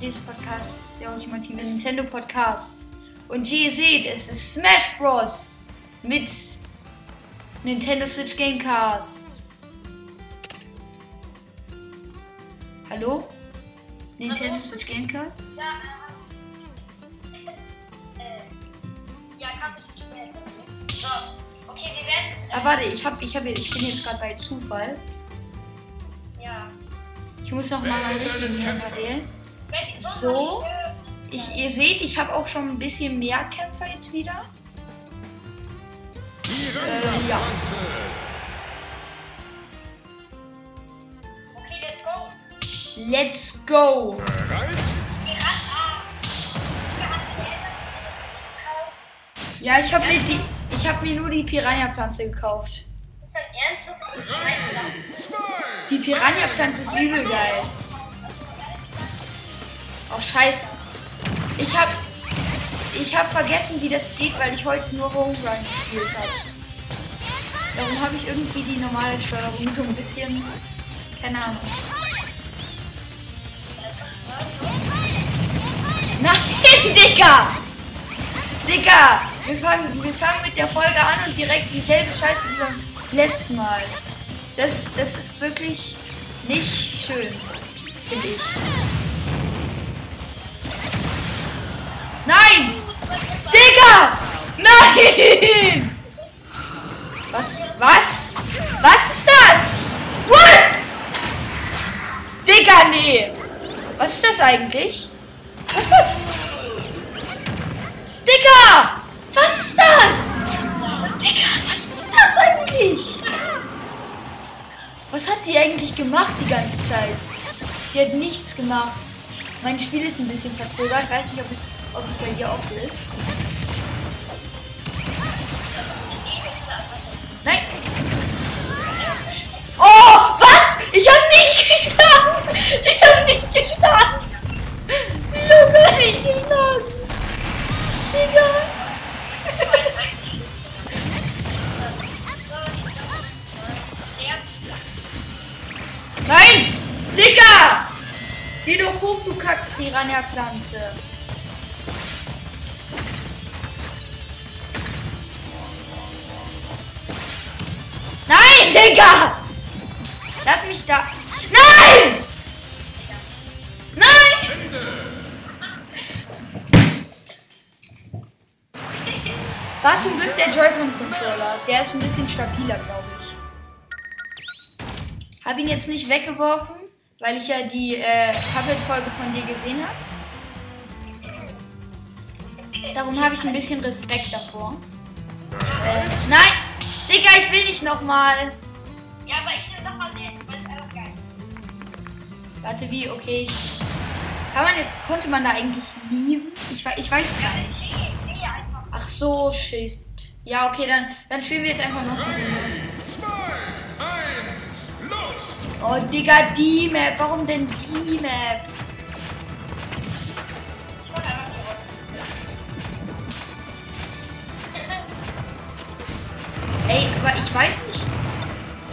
dieses Podcasts, der ultimative Nintendo Podcast. Und wie ihr seht, es ist Smash Bros. mit Nintendo Switch Gamecast. Hallo? Nintendo Hallo? Switch Gamecast? Ja, äh, äh, ja, kann ich nicht mehr. So, okay, wir werden. Ah, warte, ich, hab, ich, hab, ich bin jetzt gerade bei Zufall. Ja. Ich muss noch mal meinen richtigen Kämpfer wählen. So. Ich, ihr seht, ich habe auch schon ein bisschen mehr Kämpfer jetzt wieder. Äh, ja. Okay, let's go. Let's go! Ja, ich habe mir die. Ich habe mir nur die Piranha-Pflanze gekauft. Ist das ernst? Scheiße. Die Piranha-Pflanze ist übel geil. Oh, scheiße. Ich hab. Ich hab vergessen, wie das geht, weil ich heute nur Home Run gespielt habe. Darum habe ich irgendwie die normale Steuerung so ein bisschen. Keine Ahnung. Nein, Digga! Digga! Wir fangen, wir fangen mit der Folge an und direkt dieselbe Scheiße wie beim letzten Mal. Das, das ist wirklich nicht schön, finde ich. Digga! Nein! Was? Was? Was ist das? What? Digga, nee! Was ist das eigentlich? Was ist das? Digga! Was ist das? Digga, was ist das eigentlich? Was hat die eigentlich gemacht die ganze Zeit? Die hat nichts gemacht. Mein Spiel ist ein bisschen verzögert. Ich weiß nicht, ob, ob es bei dir auch so ist. Nein! Oh, was? Ich hab nicht geschlagen! Ich hab nicht geschlagen! Ich hab gar nicht geschlagen! Digga! Nein! Digga! Geh doch hoch, du Kack-Piranha-Pflanze. Digga! Lass mich da. Nein! Nein! War zum Glück der Joy-Con-Controller. Der ist ein bisschen stabiler, glaube ich. Habe ihn jetzt nicht weggeworfen, weil ich ja die äh, Puppet-Folge von dir gesehen habe. Darum habe ich ein bisschen Respekt davor. Äh, nein! Digga, ich will nicht nochmal. Ja, aber ich nehme doch mal jetzt, weil es einfach geil Warte, wie? Okay. Ich, kann man jetzt, konnte man da eigentlich lieben? Ich, ich weiß es gar nicht. nee, einfach. Ach so, shit. Ja, okay, dann, dann spielen wir jetzt einfach noch. Oh, Digga, die Map. Warum denn die Map? Ich. Ey, aber ich weiß nicht.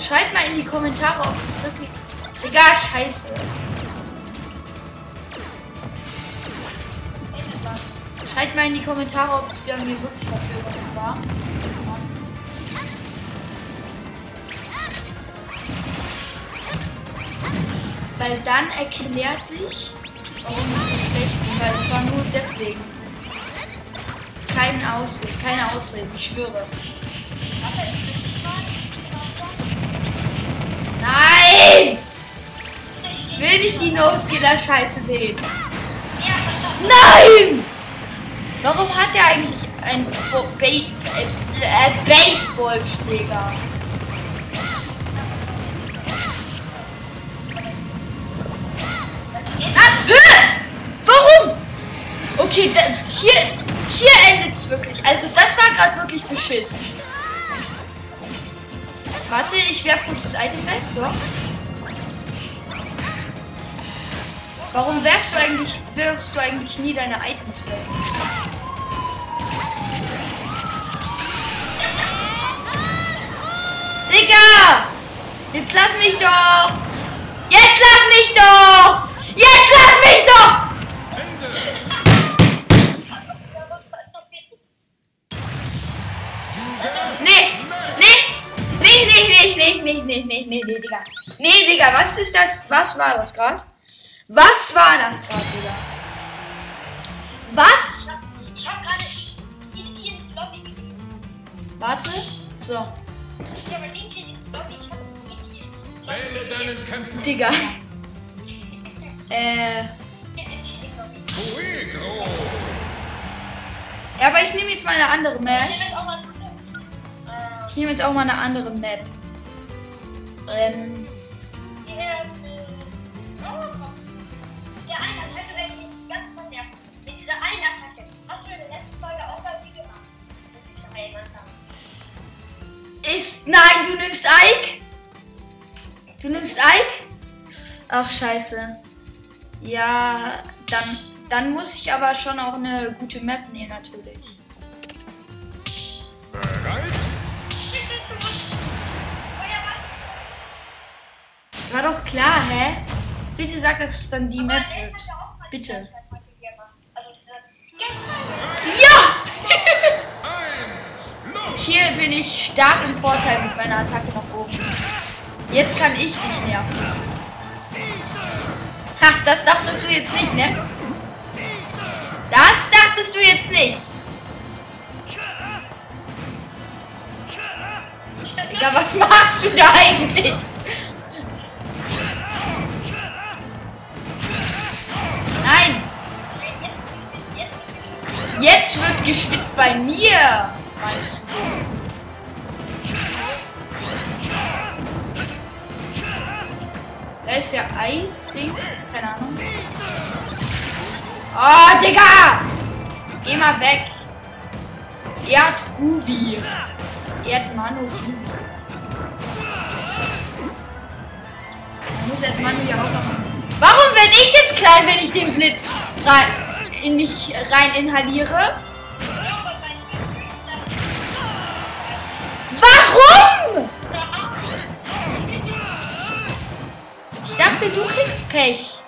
Schreibt mal in die Kommentare, ob das wirklich. Egal, scheiße. Schreibt mal in die Kommentare, ob das bei mir wirklich verzögert war. Weil dann erklärt sich, warum ich so schlecht bin. Weil es war nur deswegen. Keine Ausrede, keine Ausrede, ich schwöre. Nein! Ich will nicht die No-Skiller-Scheiße sehen. Nein! Warum hat der eigentlich einen Ba- äh, äh, Baseballschläger? Ah? Warum? Okay, da, hier, hier endet es wirklich. Also das war gerade wirklich Beschiss. Warte, ich werf kurz das Item weg. So. Warum wirfst du eigentlich, wirfst du eigentlich nie deine Items weg? Digga! Jetzt lass mich doch! Jetzt lass mich doch! Jetzt lass mich doch! Nee! Nee! Nee, nee, nee, nee, nee, nee, nee, nee, Digga! Nee, Digga, was ist das? Was war das gerade? Was war das gerade, Digga? Was? Ich hab gerade hier, ins Lobby gegeben. Warte. So. Ich habe Link hier ins Lobby. Ich habe Wähle deinen Kämpfer. Digga. Äh. Lobby. Fuego. Ja, aber ich nehme jetzt mal eine andere Map. Ich nehme jetzt auch mal äh, Ich nehme jetzt auch mal eine andere Map. Ähm. Oh. Eine Attacke werde ich ganz vernervt. Mit dieser einen Attacke. Hast du in der letzten Folge auch bei mir gemacht? Ist. Nein, du nimmst Ike? Du nimmst Ike? Ach, scheiße. Ja, dann. Dann muss ich aber schon auch eine gute Map nehmen, natürlich. Bereit? Das war doch klar, hä? Bitte sag, dass es dann die Aber Map wird. ja Bitte. Also. Ja! Hier bin ich stark im Vorteil mit meiner Attacke nach oben. Jetzt kann ich dich nerven. Ha, das dachtest du jetzt nicht, ne? Das dachtest du jetzt nicht. Digga, was machst du da eigentlich? Jetzt, wird geschwitzt bei mir, meinst du? Da ist der Eisding. Keine Ahnung. Oh, Digga! Geh mal weg. Erdguvi. Erdmanu Guvi. Da muss Erdmanu ja auch noch. Warum werde ich jetzt klein, wenn ich den Blitz rein, in mich rein inhaliere? Warum? Ich dachte, du kriegst Pech.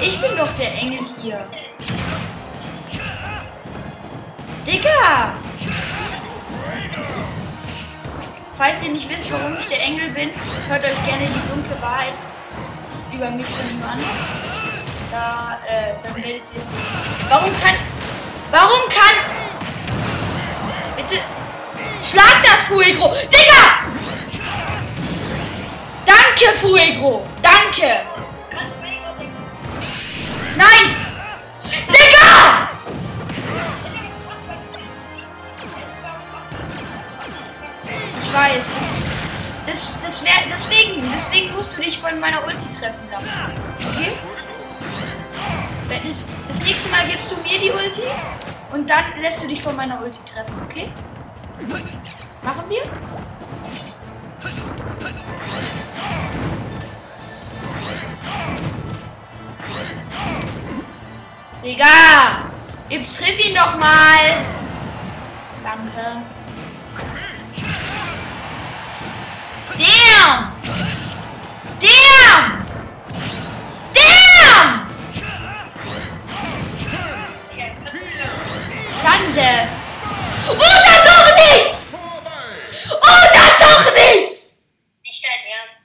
Ich bin doch der Engel hier. Digga! Falls ihr nicht wisst, warum ich der Engel bin, hört euch gerne die dunkle Wahrheit über mich von ihm an. Da, äh, dann werdet ihr es. Warum kann. Warum kann. Bitte. Schlag das, Fuegro! Digga! Danke, Fuegro! Danke! Nein! Digga! Ich weiß, das, das, das deswegen, deswegen musst du dich von meiner Ulti treffen lassen. Okay? Das, das nächste Mal gibst du mir die Ulti und dann lässt du dich von meiner Ulti treffen, okay? Machen wir? Digga! Jetzt triff ihn doch mal! Danke. Damn! Damn! Schande! Oder doch nicht! Oder doch nicht! Nicht dein Ernst.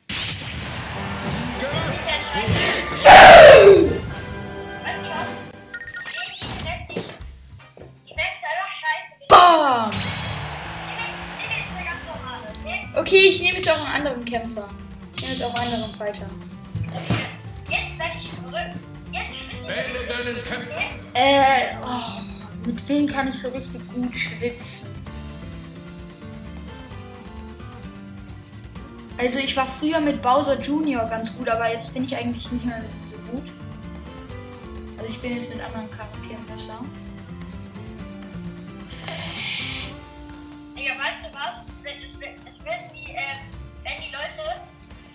Nicht dein Ernst. Weißt du was? Die Welt nicht. Die Welt ist einfach scheiße. Bam! Okay? Okay, ich nehme jetzt auch einen anderen Kämpfer. Ich nehme jetzt auch einen anderen Fighter. Jetzt werde ich verrückt. Jetzt schwitze Wähle ich. deinen Kämpfer. Äh, oh, mit wem kann ich so richtig gut schwitzen? Also ich war früher mit Bowser Junior ganz gut, aber jetzt bin ich eigentlich nicht mehr so gut. Also ich bin jetzt mit anderen Charakteren besser. Digga, weißt du was? Es, werden die, äh, werden die Leute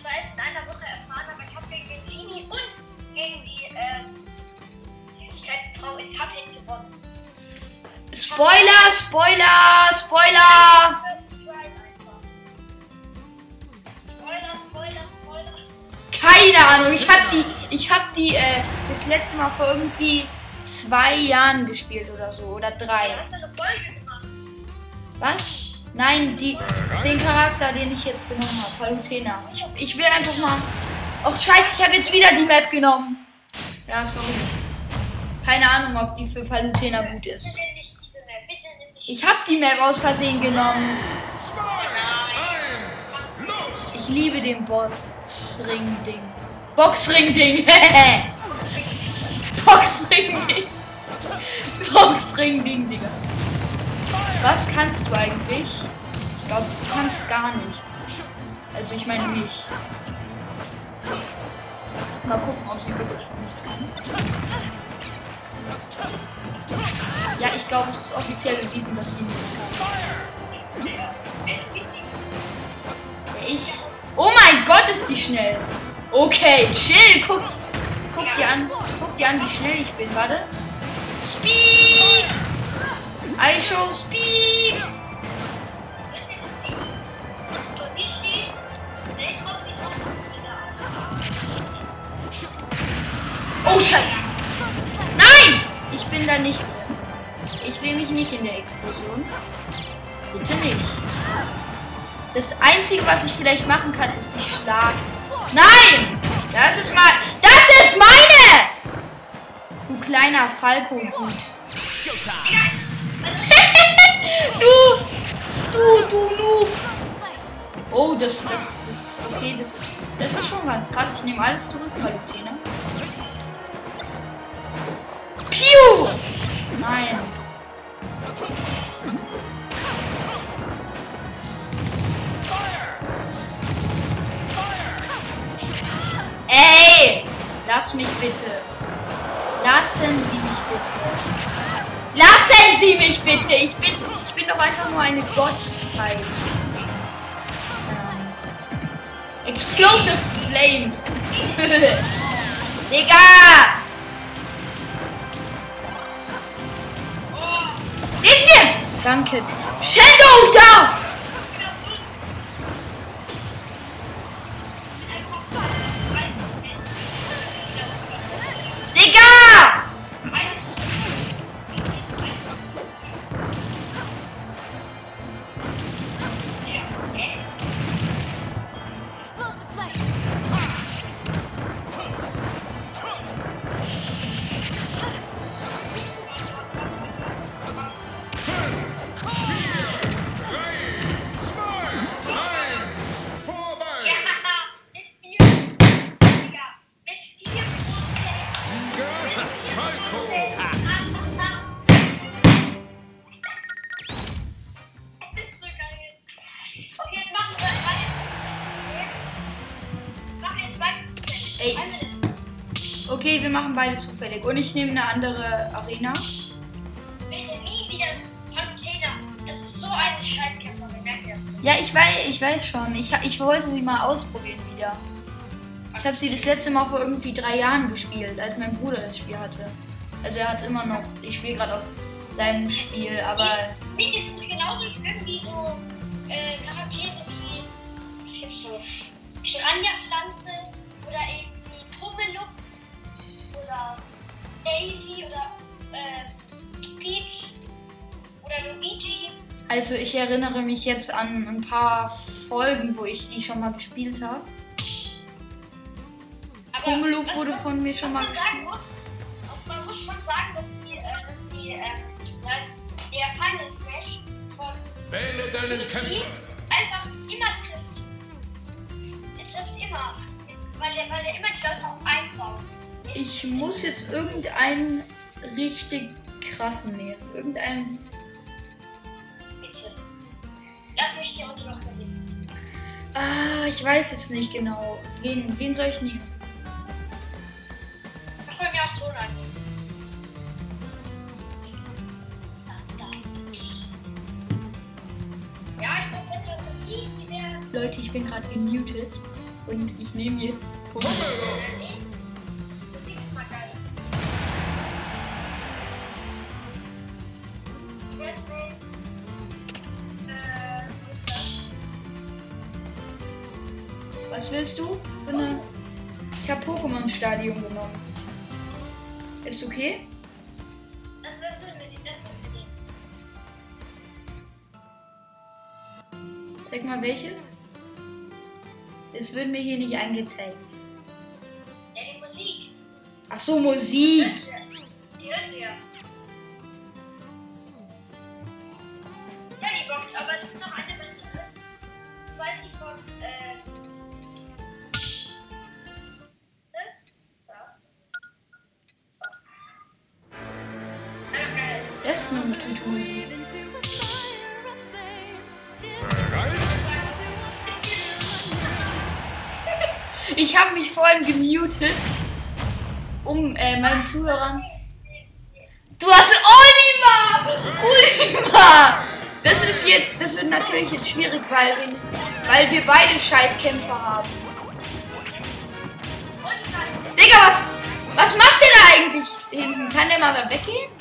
zwar erst in einer Woche erfahren, aber ich habe gegen den Genie und gegen die, ähm, Süßigkeitenfrau in Cuphead gewonnen. Spoiler, Spoiler, Spoiler! Keine Ahnung, ich hab die, ich hab die äh, das letzte Mal vor irgendwie zwei Jahren gespielt oder so, oder drei. Was? Nein, die, den Charakter, den ich jetzt genommen habe, Palutena. Ich, ich will einfach mal Och scheiße, ich habe jetzt wieder die Map genommen. Ja, sorry. Keine Ahnung, ob die für Palutena gut ist. Bitte nicht diese Map. Bitte nimm nicht. Ich habe die Map aus Versehen genommen. Ich liebe den Boxring-Ding. Boxring-Ding. Boxring-Ding. Boxring-Ding, Digga. Was kannst du eigentlich? Ich glaube, du kannst gar nichts. Also ich meine mich. Mal gucken, ob sie wirklich nichts kann. Ja, ich glaube, es ist offiziell bewiesen, dass sie nichts kann. Ich. Oh mein Gott, ist die schnell. Okay, chill. Guck, guck dir an. Guck dir an, wie schnell ich bin. Warte. Speed. I show Speed. Wisst ihr bin da nicht. Ich sehe mich nicht in der Explosion. Bitte nicht. Das Einzige, was ich vielleicht machen kann, ist dich schlagen. Nein! Das ist mal. Das ist meine! Du kleiner Falco, gut. du! Du, du Noob! Oh, das, das, das ist okay, das ist, das ist schon ganz krass. Ich nehme alles zurück, Palutena. Piu! Nein. Ey! Lass mich bitte. Lassen Sie mich bitte. Lassen Sie mich bitte. Ich bin, ich bin doch einfach nur eine Gottheit. Ähm, Explosive Flames. Digga! Danke. Shadow, ja! Ey. Eine. Okay, wir machen beide zufällig. Und ich nehme eine andere Arena. Bitte nie wieder Container. Das ist so ein Scheißkämpfer. Das. Ja, ich weiß, ich weiß schon. Ich, ich wollte sie mal ausprobieren wieder. Ich habe sie das letzte Mal vor irgendwie drei Jahren gespielt, als mein Bruder das Spiel hatte. Also er hat immer noch. Ich spiele gerade auf seinem Spiel, aber Wie ist es genauso schlimm wie so äh, Charaktere wie was gibt's so? Piranha-Pflanze oder Pummeluft oder Daisy oder äh, Peach oder Luigi. also ich erinnere mich jetzt an ein paar Folgen, wo ich die schon mal gespielt habe. Was- wurde was- von mir schon mal man sagen muss, man muss schon sagen, dass die, äh, dass die, äh, dass der Final Smash von Wähle deinen Kämpfer! einfach immer trifft. Er trifft immer, weil er, weil er immer die Leute auch einbaut. Ich muss jetzt irgendeinen richtig krassen nehmen. Irgendeinen. Bitte. Lass mich hier unten noch verlieren. Ah, ich weiß jetzt nicht genau. Wen, wen soll ich nehmen? Ich hol mir auch so ein. Ja, ich bin bessere Musik, die wäre. Leute, ich bin gerade gemutet und ich nehme jetzt. Nee. Pokémon-Stadion genommen. Ist okay? Das das mit das. Zeig mal welches. Es wird mir hier nicht angezeigt. Ach so, Musik. Die hörst du ja. Ja, die bockt, aber flame. Bereit? Ich habe mich vorhin gemutet, um äh, meinen Zuhörern. Du hast Oliver! Oliver! Das ist jetzt, das wird natürlich jetzt schwierig, weil, weil wir beide Scheißkämpfer haben. Digga, was, was macht der da eigentlich hinten? Kann der mal weggehen?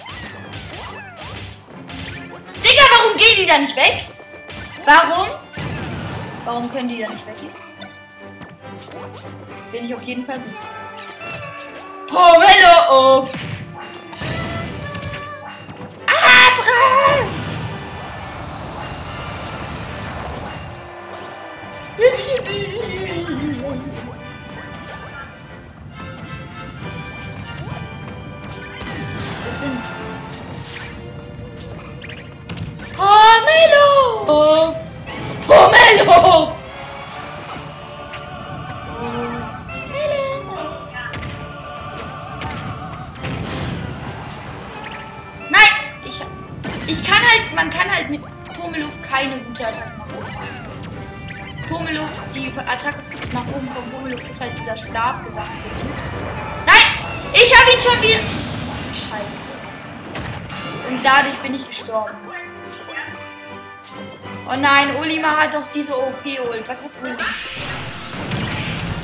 Warum gehen die da nicht weg? Warum? Warum können die da nicht weggehen? Finde ich auf jeden Fall gut. Pomelo auf! Gestorben. Oh nein, Olimar hat doch diese OP holt. Was hat Olimar?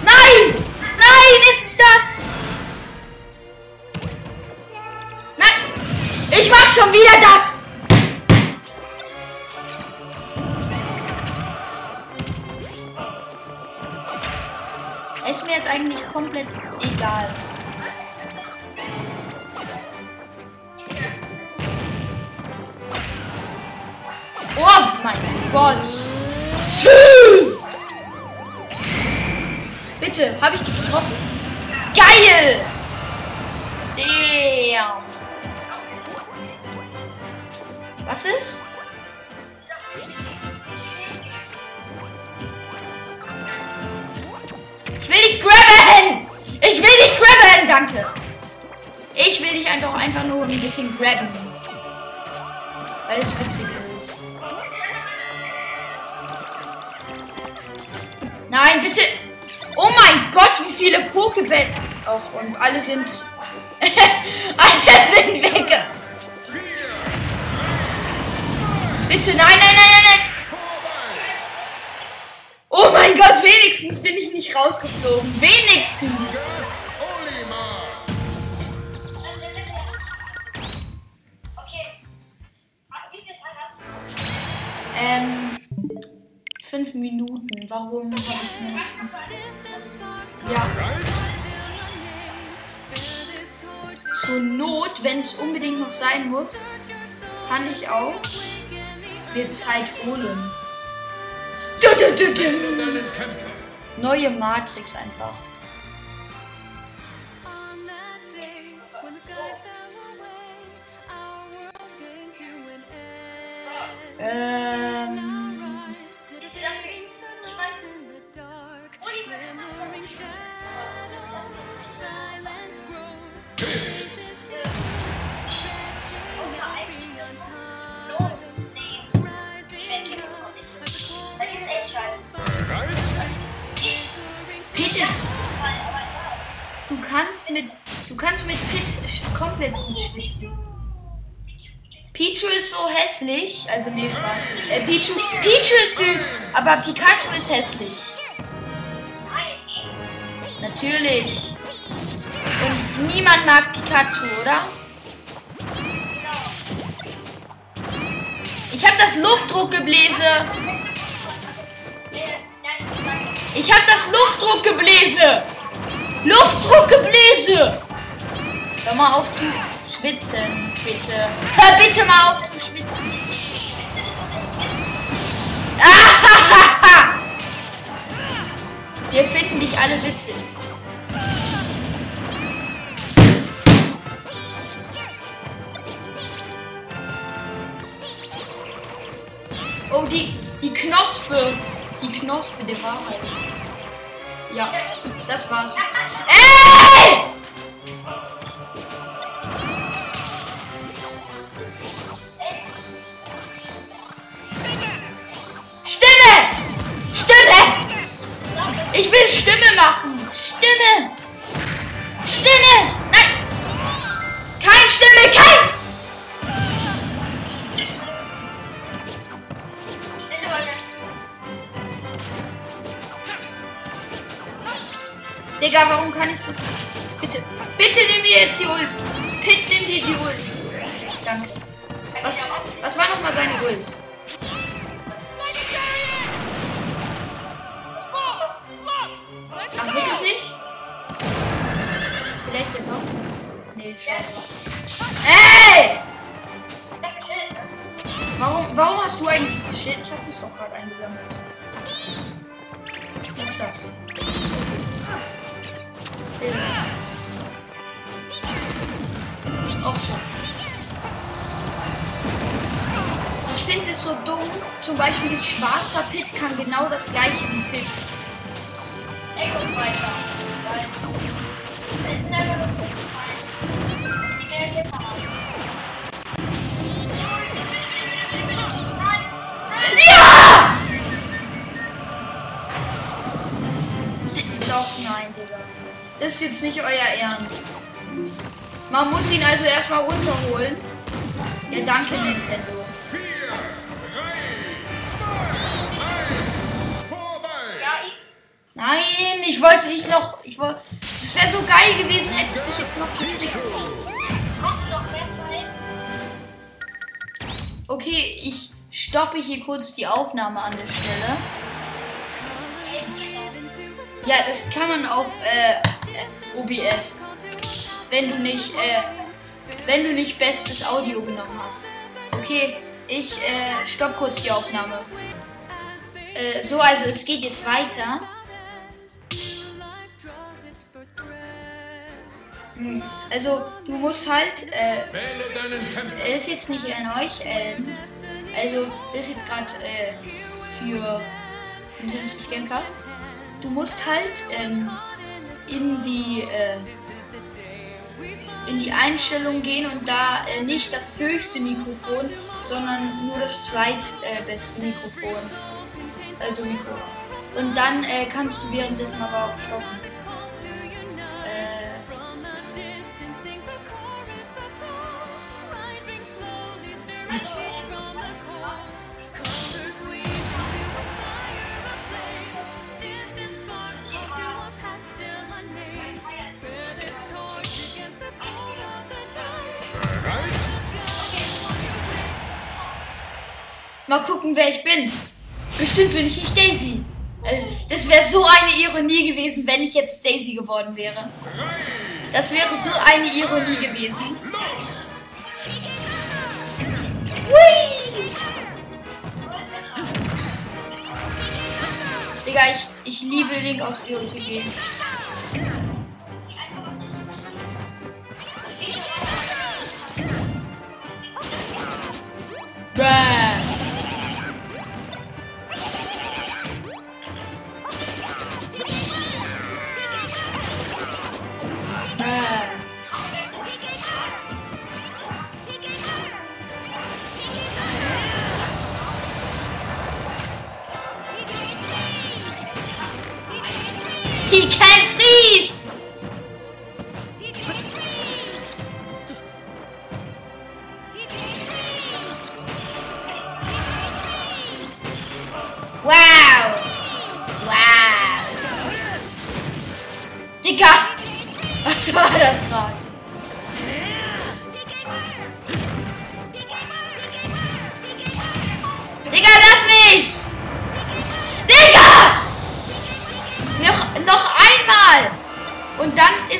Nein! Nein, ist das? Nein! Ich mach schon wieder das! Ist mir jetzt eigentlich komplett egal. Oh mein Gott! Tschüss! Bitte, habe ich die getroffen? Geil! Damn! Was ist? Ich will dich grabben! Ich will dich grabben! Danke! Ich will dich einfach, einfach nur ein bisschen grabben. Weil es witzig ist. Nein, bitte! Oh mein Gott, wie viele Pokéball! Och, und alle sind... alle sind weg! Bitte, nein, nein, nein, nein, nein! Oh mein Gott, wenigstens bin ich nicht rausgeflogen. Wenigstens. Fünf Minuten. Warum habe ich nur fünf? Ja, zur Not, wenn es unbedingt noch sein muss, kann ich auch mir Zeit holen. Du, du! Neue Matrix einfach. on kannst mit. Du kannst mit Pit komplett gut schwitzen. Pichu ist so hässlich. Also nee, Spaß. Äh, Pichu. Pichu ist süß, aber Pikachu ist hässlich. Natürlich. Und niemand mag Pikachu, oder? Ich habe das Luftdruckgebläse. Ich habe das Luftdruckgebläse. Luftdruckgebläse! Hör mal auf zu schwitzen, bitte. Hör bitte mal auf zu schwitzen. Ah, Wir finden dich alle witzig. Oh, die, die Knospe. Die Knospe der Wahrheit. Ja das war's. Ey! Stimme! Stimme! Ich will Stimme machen! Stimme! Stimme! Pit kann genau das gleiche wie Pit. Weiter. Haben. Nein! Nein! Ja! Doch, nein, Digga. Das ist jetzt nicht euer Ernst. Man muss ihn also erstmal runterholen. Ja, danke, Nintendo. Nein, ich wollte dich noch. Ich wollte. Das wäre so geil gewesen, hättest dich jetzt noch gekriegt. Hast du noch mehr Zeit? Okay, ich stoppe hier kurz die Aufnahme an der Stelle. Ja, das kann man auf äh, OBS. Wenn du nicht, äh, wenn du nicht bestes Audio genommen hast. Okay, ich äh, stopp kurz die Aufnahme. Äh, so, also es geht jetzt weiter. Hm, Also, du musst halt, äh, ist jetzt nicht an euch, ähm, also das ist jetzt gerade äh, für Nintendo Gamecast. Du musst halt ähm, in die äh, in die Einstellung gehen und da äh, nicht das höchste Mikrofon, sondern nur das zweitbeste äh, Mikrofon. Also Mikro. Und dann äh, kannst du währenddessen aber auch stoppen. Bestimmt bin ich nicht Daisy. Äh, das wäre so eine Ironie gewesen, wenn ich jetzt Daisy geworden wäre. Das wäre so eine Ironie gewesen. Hui! Digga, ich, ich liebe Link aus BOTG.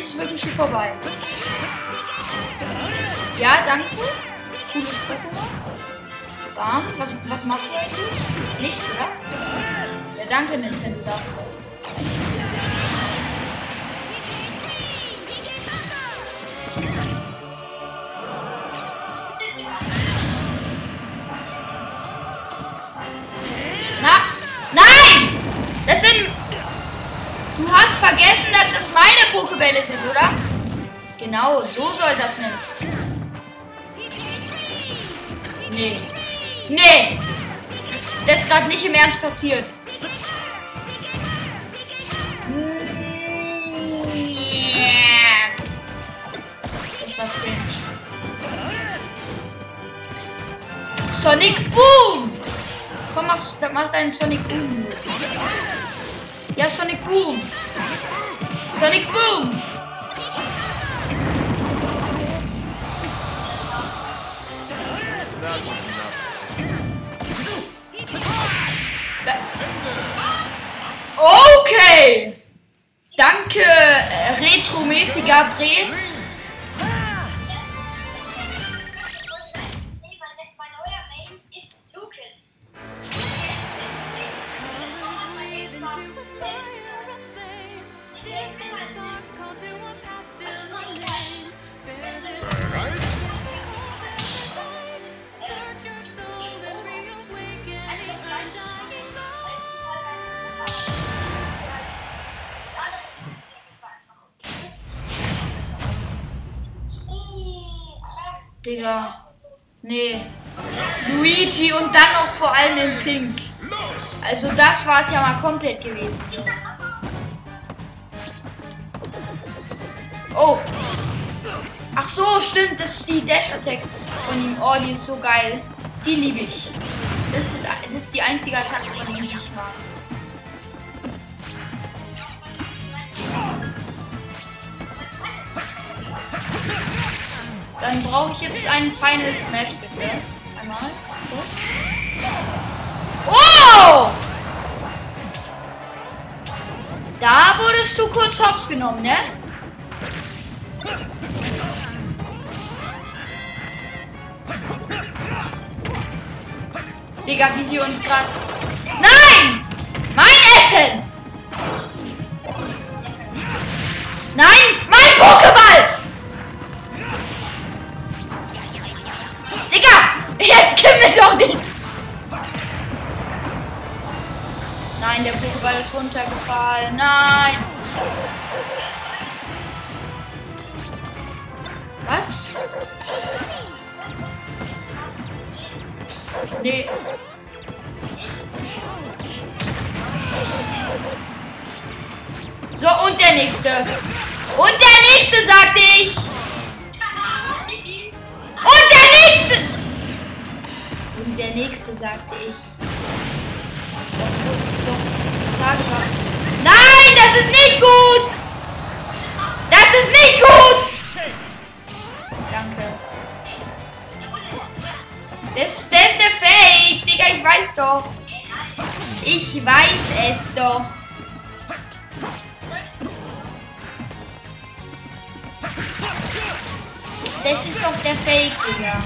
Dann ist wirklich hier vorbei. Ja, danke. Cooles Pokémon. Bam. Was, was machst du eigentlich? Nichts, oder? Ja, danke, Nintendo, dafür. Genau, so soll das nämlich. Nee. Nee! Das ist gerade nicht im Ernst passiert. Das war cringe. Sonic Boom! Komm, mach, mach deinen Sonic Boom. Ja, Sonic Boom. Sonic Boom. Okay. Danke, äh, retromäßiger Bre. Digga. Nee. Luigi und dann noch vor allem in Pink. Also das war es ja mal komplett gewesen. Oh. Ach so, stimmt. Das ist die Dash Attack von ihm. Oh, die ist so geil. Die liebe ich. Das ist, das, das ist die einzige Attacke von ihm, Dann brauche ich jetzt einen Final Smash, bitte. Einmal. Oh! Da wurdest du kurz hops genommen, ne? Digga, wie wir uns gerade. Nein! Mein Essen! Nein! Jetzt gib mir doch den. Nein, der Pokéball ist runtergefallen. Nein! Was? Nee. So, und der nächste. Und der nächste, sagte ich. Sagte ich. Doch. Die Frage war. Nein, das ist nicht gut. Das ist nicht gut. Danke. Das, das ist der Fake. Digga, ich weiß doch. Ich weiß es doch. Das ist doch der Fake, Digga.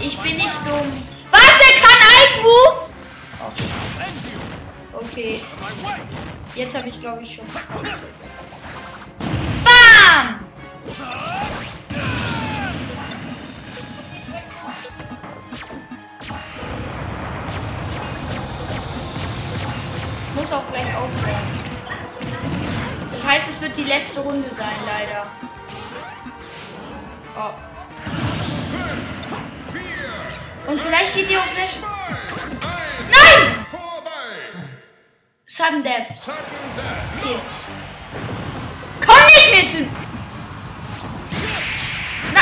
Ich bin nicht dumm. Kann Ike Move? Oh. Okay. Jetzt habe ich, glaube ich, schon. Bam! Ich muss auch gleich aufhören. Das heißt, es wird die letzte Runde sein, leider. Und vielleicht geht die auch sehr schnell. Nein! Sudden Death. Okay. Komm nicht mit! Na.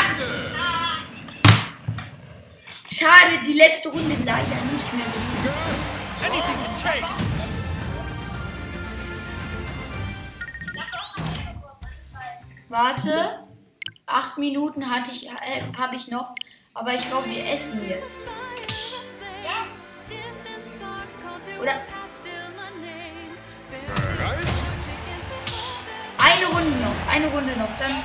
Schade, die letzte Runde leider nicht mehr. Warte. Acht Minuten hatte ich, äh, habe ich noch. Aber ich glaube, wir essen jetzt. To Oder-? Eine Runde noch. Eine Runde noch. Dann.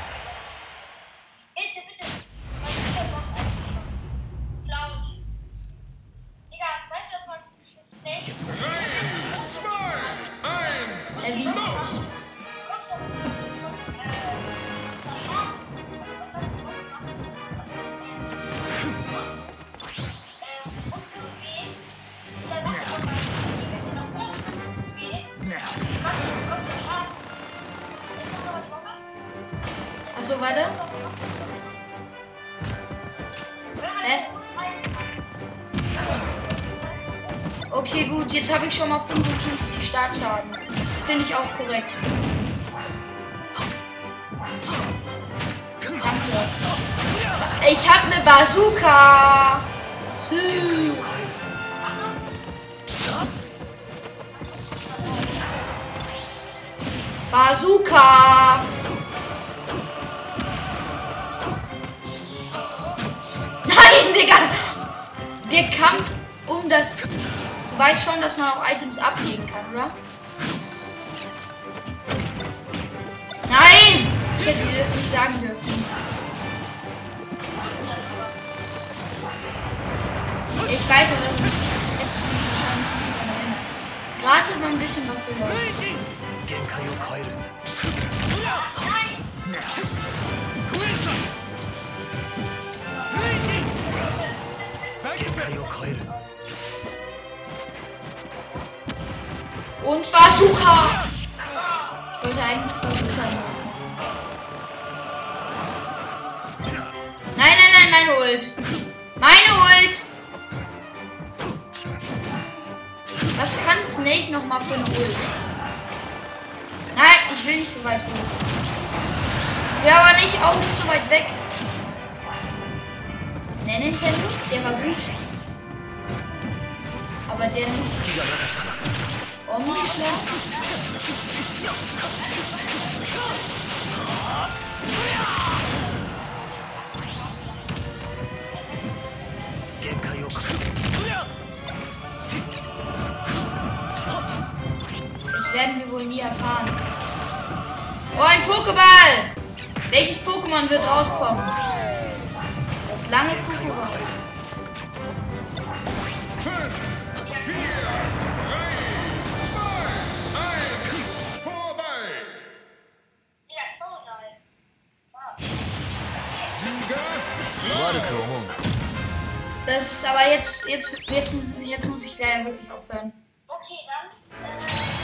Jetzt habe ich schon mal 55 Startschaden. Finde ich auch korrekt. Danke. Ich habe eine Bazooka. Sü. Bazooka. Du weißt schon, dass man auch Items ablegen kann, oder? Nein! Ich hätte dir das nicht sagen dürfen. Ich weiß aber, jetzt nicht erinnert. Gerade hat man ein bisschen was gehört. 限 Und Bazooka! Ich wollte eigentlich Bazooka laufen. Nein, nein, nein, meine Ult. Meine Ult! Was kann Snake nochmal für eine Ult? Nein, ich will nicht so weit hoch. Ich will aber nicht, auch nicht so weit weg. Der Nintendo, der war gut. Aber der nicht. Das werden wir wohl nie erfahren. Oh, ein Pokéball! Welches Pokémon wird rauskommen? Das lange aber jetzt, jetzt, jetzt, jetzt muss ich leider wirklich aufhören. Okay, dann. Äh,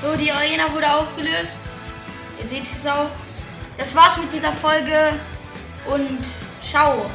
So, die Arena wurde aufgelöst. Ihr seht es auch. Das war's mit dieser Folge und ciao.